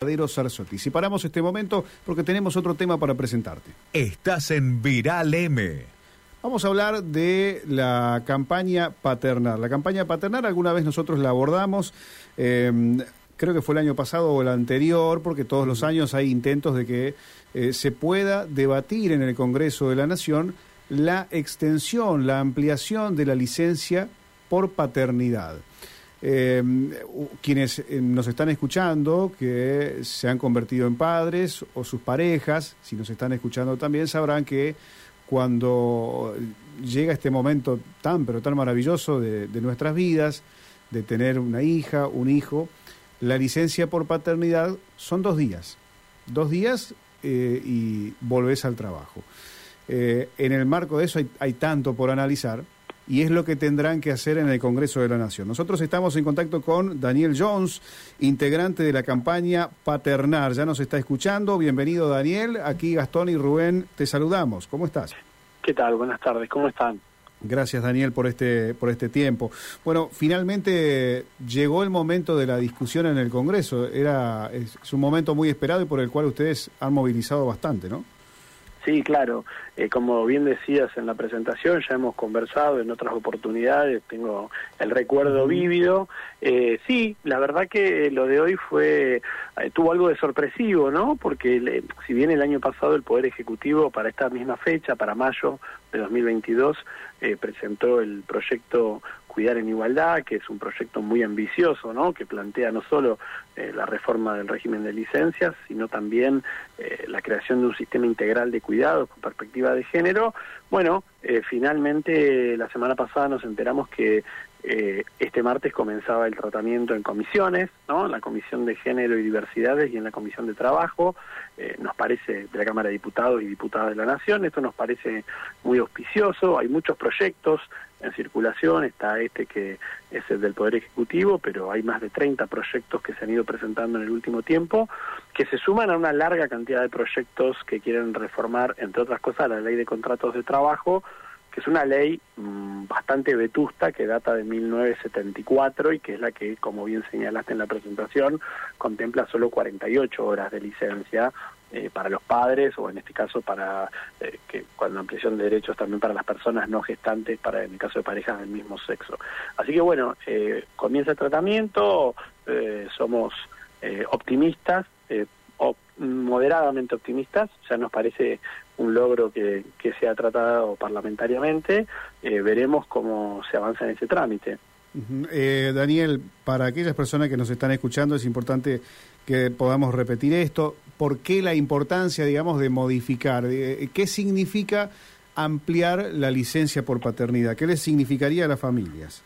Sarsotti. Si paramos este momento porque tenemos otro tema para presentarte. Estás en Viral M. Vamos a hablar de la campaña paternal. La campaña paternal alguna vez nosotros la abordamos, eh, creo que fue el año pasado o el anterior, porque todos los años hay intentos de que eh, se pueda debatir en el Congreso de la Nación la extensión, la ampliación de la licencia por paternidad. Eh, quienes eh, nos están escuchando, que se han convertido en padres, o sus parejas, si nos están escuchando también, sabrán que cuando llega este momento tan, pero tan maravilloso de, nuestras vidas, de tener una hija, un hijo, la licencia por paternidad son dos días. Dos días eh, y volvés al trabajo. Eh, en el marco de eso hay tanto por analizar y es lo que tendrán que hacer en el Congreso de la Nación. Nosotros estamos en contacto con Daniel Jones, integrante de la campaña Paternar. Ya nos está escuchando. Bienvenido, Daniel. Aquí Gastón y Rubén te saludamos. ¿Cómo estás? ¿Qué tal? Buenas tardes. ¿Cómo están? Gracias, Daniel, por este, por este tiempo. Bueno, finalmente llegó el momento de la discusión en el Congreso. Era, es un momento muy esperado y por el cual ustedes han movilizado bastante, ¿no? Sí, claro. Eh, como bien decías en la presentación, ya hemos conversado en otras oportunidades, tengo el recuerdo vívido. Eh, sí, la verdad que lo de hoy fue eh, tuvo algo de sorpresivo, ¿no? Porque si bien el año pasado el Poder Ejecutivo para esta misma fecha, para mayo de 2022, presentó el proyecto Cuidar en Igualdad, que es un proyecto muy ambicioso, ¿no? que plantea no solo eh, la reforma del régimen de licencias, sino también eh, la creación de un sistema integral de cuidados con perspectiva de género. Bueno, eh, finalmente la semana pasada nos enteramos que este martes comenzaba el tratamiento en comisiones, ¿no? en la Comisión de Género y Diversidades y en la Comisión de Trabajo, nos parece, de la Cámara de Diputados y Diputadas de la Nación, esto nos parece muy auspicioso, hay muchos proyectos, en circulación, está este que es el del Poder Ejecutivo, pero hay más de 30 proyectos que se han ido presentando en el último tiempo, que se suman a una larga cantidad de proyectos que quieren reformar, entre otras cosas, la ley de contratos de trabajo, que es una ley mm, bastante vetusta que data de 1974 y que es la que, como bien señalaste en la presentación, contempla solo 48 horas de licencia eh, para los padres o en este caso para eh, que cuando ampliación de derechos también para las personas no gestantes para en el caso de parejas del mismo sexo. Así que bueno eh, comienza el tratamiento somos optimistas o moderadamente optimistas ya nos parece un logro que, que se ha tratado parlamentariamente veremos cómo se avanza en ese trámite Daniel, para aquellas personas que nos están escuchando es importante que podamos repetir esto. ¿Por qué la importancia, digamos, de modificar? Eh, ¿Qué significa ampliar la licencia por paternidad? ¿Qué les significaría a las familias?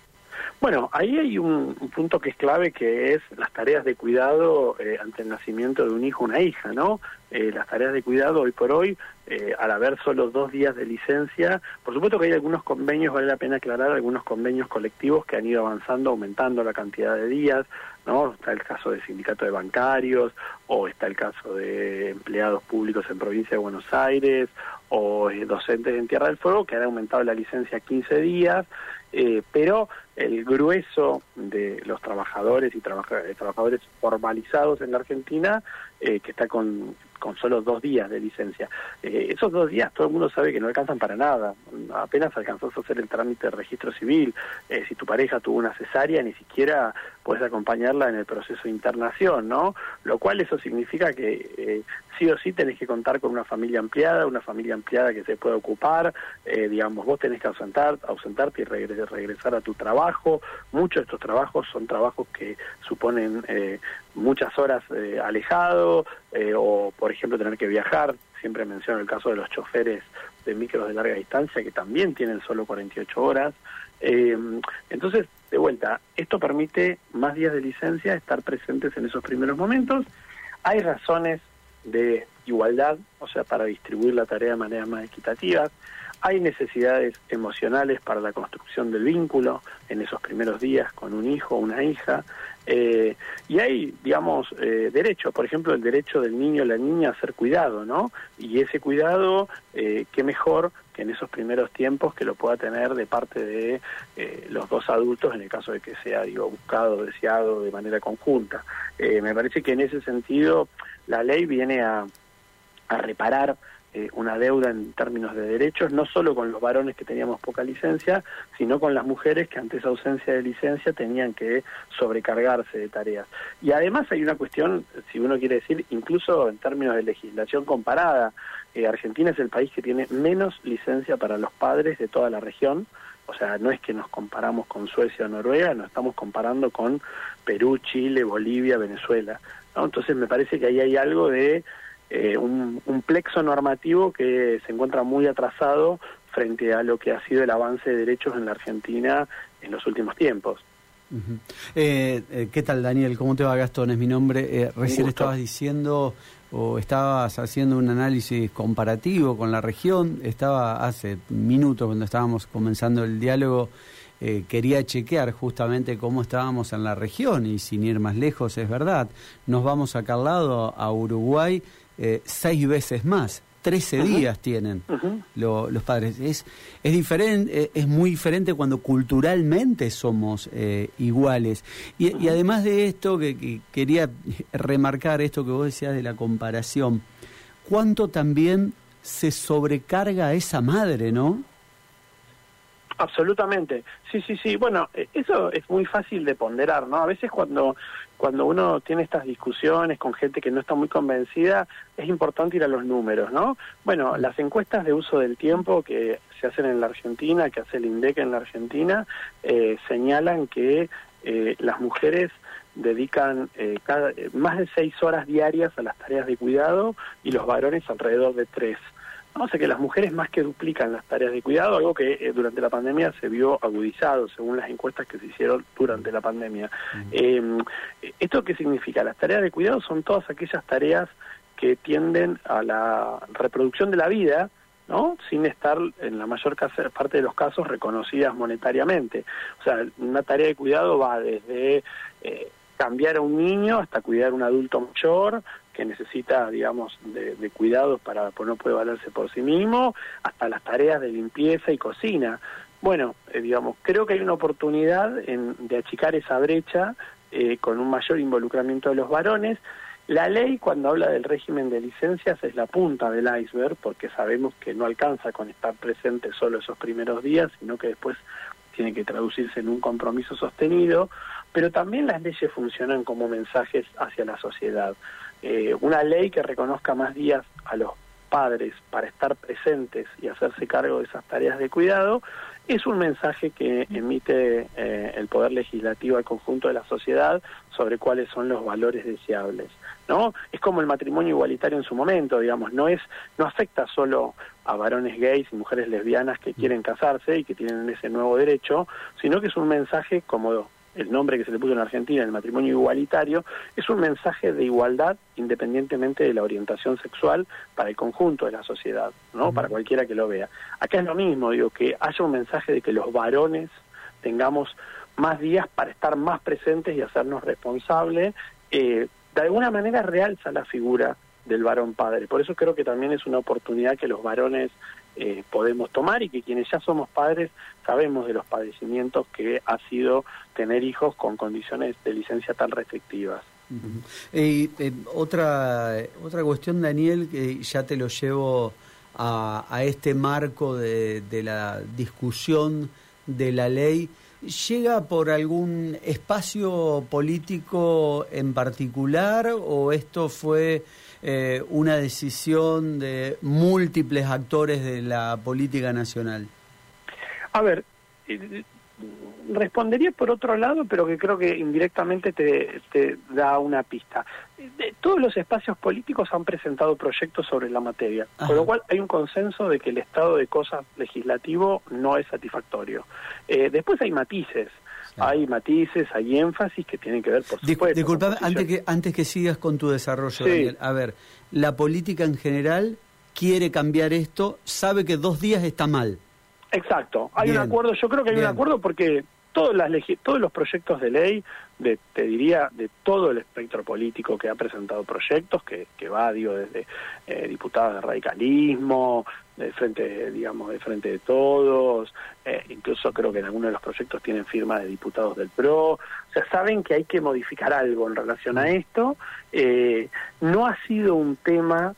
Bueno, ahí hay un, punto que es clave que es las tareas de cuidado eh, ante el nacimiento de un hijo o una hija, ¿no? Eh, las tareas de cuidado hoy por hoy, eh, al haber solo dos días de licencia, por supuesto que hay algunos convenios, vale la pena aclarar, algunos convenios colectivos que han ido avanzando, aumentando la cantidad de días, ¿no? Está el caso del sindicato de bancarios, o está el caso de empleados públicos en provincia de Buenos Aires, o docentes en Tierra del Fuego, que han aumentado la licencia a 15 días, eh, pero el grueso de los trabajadores y trabajadores formalizados en la Argentina, eh, que está con, con solo dos días de licencia. Eh, esos dos días todo el mundo sabe que no alcanzan para nada. Apenas alcanzás a hacer el trámite de registro civil. Eh, si tu pareja tuvo una cesárea, ni siquiera puedes acompañarla en el proceso de internación, ¿no? Lo cual eso significa que sí o sí tenés que contar con una familia ampliada, una familia ampliada que se pueda ocupar, digamos, vos tenés que ausentar, ausentarte y regresar a tu trabajo Muchos de estos trabajos son trabajos que suponen eh, muchas horas eh, alejado eh, o, por ejemplo, tener que viajar. Siempre menciono el caso de los choferes de micros de larga distancia que también tienen solo 48 horas. entonces, de vuelta, esto permite más días de licencia, estar presentes en esos primeros momentos. Hay razones de igualdad, o sea, para distribuir la tarea de manera más equitativa. Hay necesidades emocionales para la construcción del vínculo en esos primeros días con un hijo o una hija. Eh, y hay, digamos, eh, derechos, por ejemplo, el derecho del niño o la niña a ser cuidado, ¿no? Y ese cuidado, eh, qué mejor que en esos primeros tiempos que lo pueda tener de parte de eh, los dos adultos en el caso de que sea, digo, buscado, deseado de manera conjunta. me parece que en ese sentido la ley viene a reparar eh, una deuda en términos de derechos, no solo con los varones que teníamos poca licencia, sino con las mujeres que ante esa ausencia de licencia tenían que sobrecargarse de tareas. Y además hay una cuestión, si uno quiere decir, incluso en términos de legislación comparada, eh, Argentina es el país que tiene menos licencia para los padres de toda la región, o sea, no es que nos comparamos con Suecia o Noruega, nos estamos comparando con Perú, Chile, Bolivia, Venezuela. Entonces me parece que ahí hay algo de eh, un, plexo normativo que se encuentra muy atrasado frente a lo que ha sido el avance de derechos en la Argentina en los últimos tiempos. Eh, eh, ¿Qué tal, Daniel? ¿Cómo te va, Gastón? Es mi nombre. recién estabas diciendo o estabas haciendo un análisis comparativo con la región. Estaba hace minutos cuando estábamos comenzando el diálogo. quería chequear justamente cómo estábamos en la región y sin ir más lejos, es verdad. Nos vamos acá al lado, a Uruguay, eh, seis veces más. Trece días tienen los padres. Es, es, diferente, eh, es muy diferente cuando culturalmente somos eh, iguales. Y, además de esto, que, quería remarcar esto que vos decías de la comparación, cuánto también se sobrecarga a esa madre, ¿no? Absolutamente, sí, sí, sí. Bueno, eso es muy fácil de ponderar, ¿no? A veces cuando cuando uno tiene estas discusiones con gente que no está muy convencida, es importante ir a los números, ¿no? Bueno, las encuestas de uso del tiempo que se hacen en la Argentina, que hace el INDEC en la Argentina, eh, señalan que eh, las mujeres dedican eh, cada, más de seis horas diarias a las tareas de cuidado y los varones alrededor de tres. O sea que las mujeres más que duplican las tareas de cuidado, algo que eh, durante la pandemia se vio agudizado según las encuestas que se hicieron durante la pandemia. Em, ¿Esto qué significa? Las tareas de cuidado son todas aquellas tareas que tienden a la reproducción de la vida, ¿no? sin estar en la mayor parte de los casos reconocidas monetariamente. O sea, una tarea de cuidado va desde eh, cambiar a un niño hasta cuidar a un adulto mayor, que necesita, digamos, de, cuidados para pues no puede valerse por sí mismo, hasta las tareas de limpieza y cocina. Bueno, eh, digamos, creo que hay una oportunidad en, de achicar esa brecha eh, con un mayor involucramiento de los varones. La ley, cuando habla del régimen de licencias, es la punta del iceberg, porque sabemos que no alcanza con estar presente solo esos primeros días, sino que después tiene que traducirse en un compromiso sostenido, pero también las leyes funcionan como mensajes hacia la sociedad. Eh, una ley que reconozca más días a los padres para estar presentes y hacerse cargo de esas tareas de cuidado, es un mensaje que emite eh, el Poder Legislativo al conjunto de la sociedad sobre cuáles son los valores deseables. ¿no? Es como el matrimonio igualitario en su momento, digamos, no, es, no afecta solo a varones gays y mujeres lesbianas que quieren casarse y que tienen ese nuevo derecho, sino que es un mensaje como el nombre que se le puso en Argentina, el matrimonio igualitario, es un mensaje de igualdad independientemente de la orientación sexual para el conjunto de la sociedad, ¿no? Para cualquiera que lo vea. Acá es lo mismo, digo, que haya un mensaje de que los varones tengamos más días para estar más presentes y hacernos responsables, eh, de alguna manera realza la figura del varón padre. Por eso creo que también es una oportunidad que los varones eh, podemos tomar y que quienes ya somos padres sabemos de los padecimientos que ha sido tener hijos con condiciones de licencia tan restrictivas. eh, otra, otra cuestión, Daniel, que ya te lo llevo a, este marco de la discusión de la ley. ¿Llega por algún espacio político en particular o esto fue eh, una decisión de múltiples actores de la política nacional? A ver, respondería por otro lado, pero que creo que indirectamente te, te da una pista. Todos los espacios políticos han presentado proyectos sobre la materia, con lo cual hay un consenso de que el estado de cosas legislativo no es satisfactorio. Eh, después hay matices hay matices, hay énfasis que tienen que ver, por supuesto. Disculpame, antes que, antes que sigas con tu desarrollo, Daniel, a ver, la política en general quiere cambiar esto, sabe que dos días está mal. Exacto, hay un acuerdo, yo creo que hay Bien. un acuerdo porque todas las todos los proyectos de ley, de, te diría, de todo el espectro político que ha presentado proyectos, que, que va, digo, desde eh, diputados de radicalismo, de frente, digamos, de frente de todos, eh, incluso creo que en algunos de los proyectos tienen firma de diputados del PRO, o. Sea, saben que hay que modificar algo en relación a esto, eh, no ha sido un tema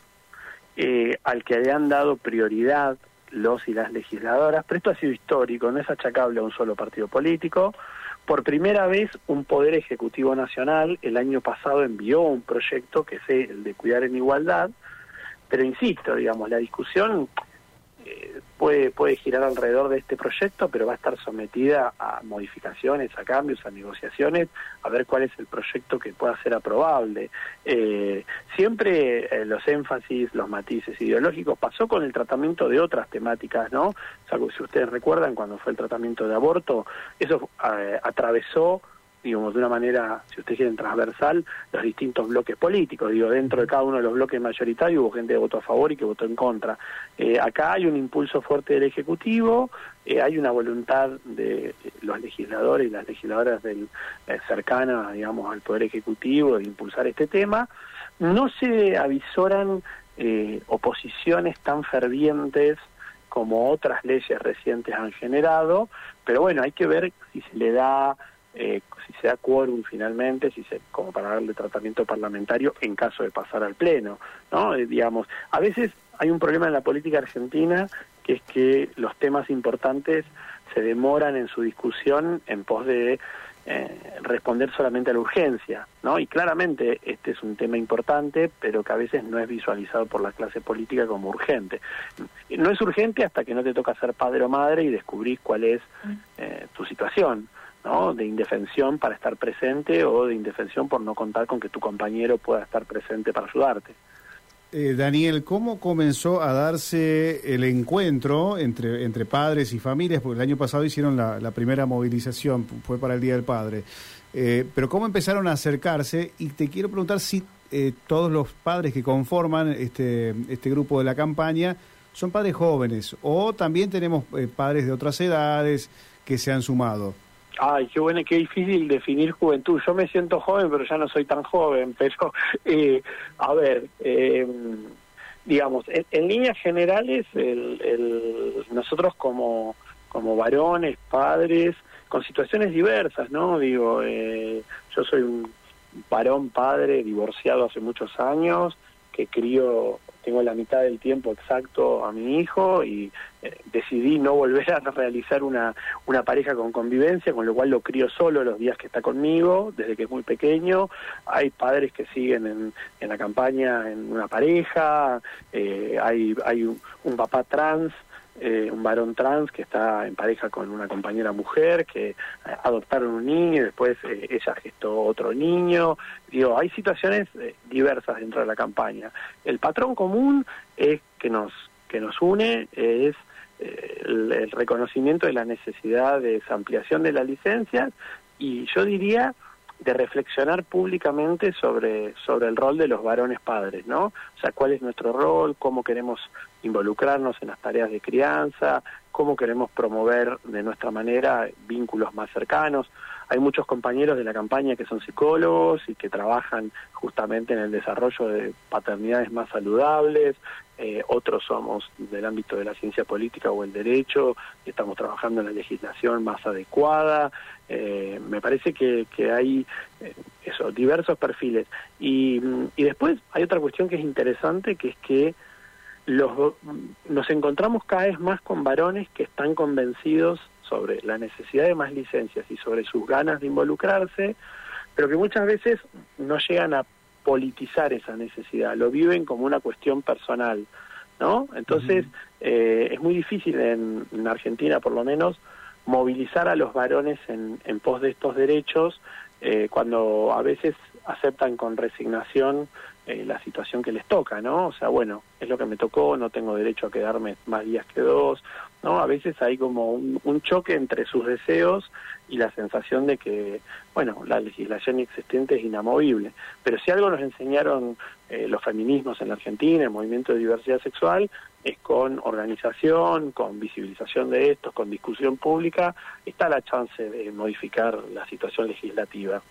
eh, al que le han dado prioridad los y las legisladoras, pero esto ha sido histórico, no es achacable a un solo partido político. Por primera vez, un Poder Ejecutivo Nacional el año pasado envió un proyecto que es el de cuidar en igualdad, pero insisto, digamos, la discusión eh, puede, puede girar alrededor de este proyecto, pero va a estar sometida a modificaciones, a cambios, a negociaciones, a ver cuál es el proyecto que pueda ser aprobable. Eh, siempre eh, los énfasis, los matices ideológicos pasó con el tratamiento de otras temáticas, ¿no? Si ustedes recuerdan, cuando fue el tratamiento de aborto, eso eh, atravesó digamos, de una manera, si ustedes quieren, transversal, los distintos bloques políticos. Digo, dentro de cada uno de los bloques mayoritarios hubo gente que votó a favor y que votó en contra. Eh, acá hay un impulso fuerte del Ejecutivo, eh, hay una voluntad de los legisladores y las legisladoras del, eh, cercanas, digamos, al Poder Ejecutivo de impulsar este tema. No se avisoran eh, oposiciones tan fervientes como otras leyes recientes han generado, pero bueno, hay que ver si se le da eh, si se da quórum finalmente, si se, como para darle tratamiento parlamentario en caso de pasar al pleno, ¿no? Eh, digamos, a veces hay un problema en la política argentina que es que los temas importantes se demoran en su discusión en pos de eh, responder solamente a la urgencia, ¿no? Y claramente este es un tema importante, pero que a veces no es visualizado por la clase política como urgente. No es urgente hasta que no te toca ser padre o madre y descubrís cuál es eh, tu situación. ¿No? de indefensión para estar presente o de indefensión por no contar con que tu compañero pueda estar presente para ayudarte. Eh, Daniel, ¿cómo comenzó a darse el encuentro entre, entre padres y familias? Porque el año pasado hicieron la, primera movilización, fue para el Día del Padre. Eh, pero ¿cómo empezaron a acercarse? Y te quiero preguntar si eh, todos los padres que conforman este, este grupo de la campaña son padres jóvenes o también tenemos eh, padres de otras edades que se han sumado. Ay, qué bueno, qué difícil definir juventud. Yo me siento joven, pero ya no soy tan joven. Pero, eh, a ver, eh, digamos, en, líneas generales, el, el, nosotros como, como varones, padres, con situaciones diversas, ¿no? Digo, eh, yo soy un varón padre divorciado hace muchos años, que crío tengo la mitad del tiempo exacto a mi hijo y eh, decidí no volver a realizar una, una pareja con convivencia, con lo cual lo crío solo los días que está conmigo, desde que es muy pequeño. Hay padres que siguen en, la campaña en una pareja, eh, hay, hay un papá trans eh, un varón trans que está en pareja con una compañera mujer, que eh, adoptaron un niño y después eh, ella gestó otro niño. Digo, hay situaciones eh, diversas dentro de la campaña. El patrón común es que nos que nos une es el, el reconocimiento de la necesidad de esa ampliación de las licencias y yo diría de reflexionar públicamente sobre, sobre el rol de los varones padres, ¿no? O sea, cuál es nuestro rol, cómo queremos involucrarnos en las tareas de crianza, cómo queremos promover de nuestra manera vínculos más cercanos. Hay muchos compañeros de la campaña que son psicólogos y que trabajan justamente en el desarrollo de paternidades más saludables, eh, otros somos del ámbito de la ciencia política o el derecho, y estamos trabajando en la legislación más adecuada. Eh, me parece que, hay eh, eso, diversos perfiles. Y, y después hay otra cuestión que es interesante, que es que los, nos encontramos cada vez más con varones que están convencidos sobre la necesidad de más licencias y sobre sus ganas de involucrarse, pero que muchas veces no llegan a politizar esa necesidad, lo viven como una cuestión personal, ¿no? Entonces, uh -huh. eh, es muy difícil en, en, Argentina, por lo menos, movilizar a los varones en, en pos de estos derechos, eh, cuando a veces aceptan con resignación eh, la situación que les toca, ¿no? O sea, bueno, es lo que me tocó, no tengo derecho a quedarme más días que dos, ¿no? A veces hay como un, choque entre sus deseos y la sensación de que, bueno, la legislación existente es inamovible. Pero si algo nos enseñaron eh, los feminismos en la Argentina, el movimiento de diversidad sexual, es con organización, con visibilización de estos, con discusión pública, está la chance de modificar la situación legislativa.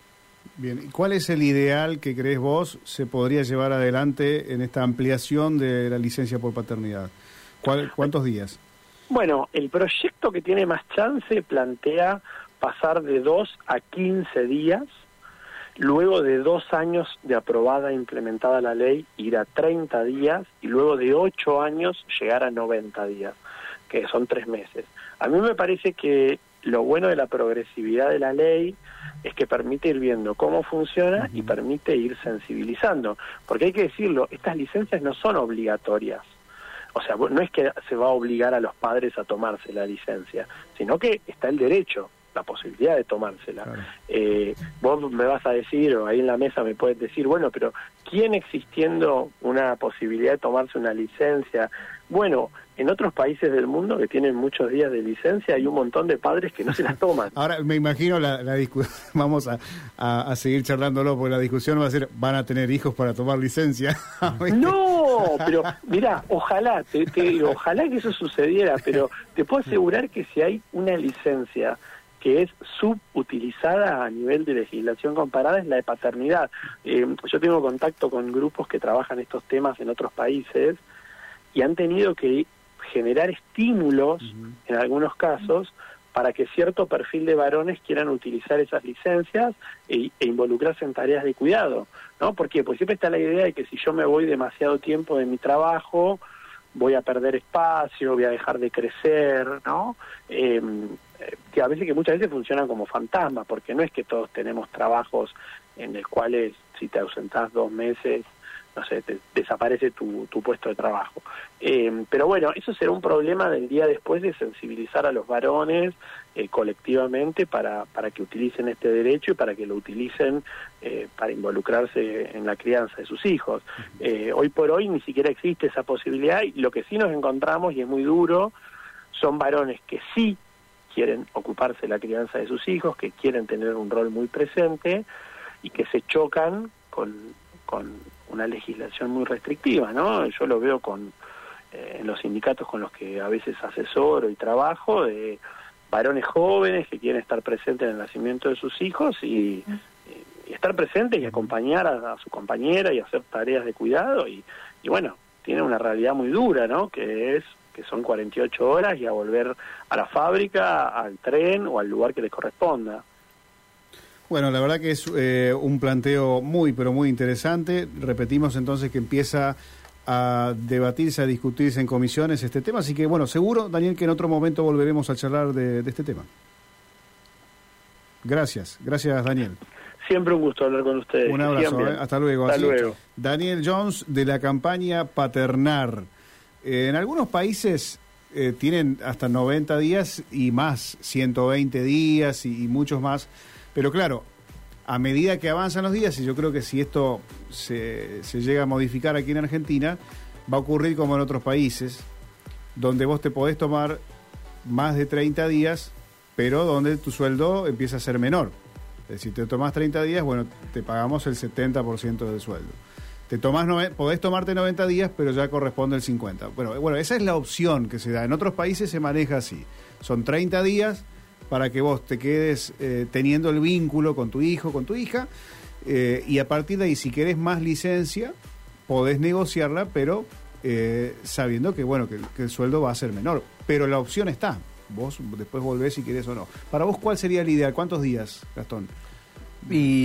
Bien, ¿y cuál es el ideal que crees vos se podría llevar adelante en esta ampliación de la licencia por paternidad? ¿Cuántos días? Bueno, el proyecto que tiene más chance plantea pasar de 2 a 15 días, luego de dos años de aprobada e implementada la ley, ir a 30 días y luego de 8 años llegar a 90 días, que son tres meses. A mí me parece que lo bueno de la progresividad de la ley es que permite ir viendo cómo funciona y permite ir sensibilizando. Porque hay que decirlo, estas licencias no son obligatorias. O sea, no es que se va a obligar a los padres a tomarse la licencia, sino que está el derecho, la posibilidad de tomársela. Eh, vos me vas a decir, o ahí en la mesa me puedes decir, bueno, pero ¿quién existiendo una posibilidad de tomarse una licencia? Bueno, en otros países del mundo que tienen muchos días de licencia hay un montón de padres que no se las toman. Ahora me imagino la, discusión, vamos a, a, seguir charlándolo, porque la discusión va a ser, ¿van a tener hijos para tomar licencia? no, pero mira, ojalá, te, ojalá que eso sucediera, pero te puedo asegurar que si hay una licencia que es subutilizada a nivel de legislación comparada es la de paternidad. Eh, yo tengo contacto con grupos que trabajan estos temas en otros países y han tenido que generar estímulos en algunos casos para que cierto perfil de varones quieran utilizar esas licencias e, e, involucrarse en tareas de cuidado, ¿no? Porque pues siempre está la idea de que si yo me voy demasiado tiempo de mi trabajo, voy a perder espacio, voy a dejar de crecer, ¿no? Em, eh, que a veces que muchas veces funcionan como fantasmas, porque no es que todos tenemos trabajos en los cuales si te ausentás dos meses no sé, desaparece tu, tu, puesto de trabajo. Eh, pero bueno, eso será un problema del día después de sensibilizar a los varones eh, colectivamente para, para que utilicen este derecho y para que lo utilicen eh, para involucrarse en la crianza de sus hijos. hoy por hoy ni siquiera existe esa posibilidad y lo que sí nos encontramos, y es muy duro, son varones que sí quieren ocuparse de la crianza de sus hijos, que quieren tener un rol muy presente y que se chocan con, con una legislación muy restrictiva, ¿no? Yo lo veo con eh, en los sindicatos con los que a veces asesoro y trabajo de varones jóvenes que quieren estar presentes en el nacimiento de sus hijos y, estar presentes y acompañar a, su compañera y hacer tareas de cuidado y, y bueno, tiene una realidad muy dura, ¿no? Que es que son 48 horas y a volver a la fábrica, al tren o al lugar que les corresponda. Bueno, la verdad que es eh, un planteo muy, pero muy interesante. Repetimos entonces que empieza a debatirse, a discutirse en comisiones este tema. Así que, bueno, seguro, Daniel, que en otro momento volveremos a charlar de, este tema. Gracias, gracias, Daniel. Siempre un gusto hablar con ustedes. Un abrazo, ¿eh? hasta luego. Hasta luego. Daniel Jones de la campaña Paternar. Eh, en algunos países tienen hasta 90 días y más, 120 días y muchos más pero claro, a medida que avanzan los días, y yo creo que si esto se, llega a modificar aquí en Argentina, va a ocurrir como en otros países, donde vos te podés tomar más de 30 días, pero donde tu sueldo empieza a ser menor. Es decir, te tomás 30 días, bueno, te pagamos el 70% del sueldo. Te tomás podés tomarte 90 días, pero ya corresponde el 50. Bueno, bueno, esa es la opción que se da. En otros países se maneja así. Son 30 días, para que vos te quedes eh, teniendo el vínculo con tu hijo, con tu hija, eh, y a partir de ahí, si querés más licencia, podés negociarla, pero eh, sabiendo que, bueno, que, el sueldo va a ser menor. Pero la opción está. Vos después volvés si querés o no. Para vos, ¿cuál sería el ideal? ¿Cuántos días, Gastón? Y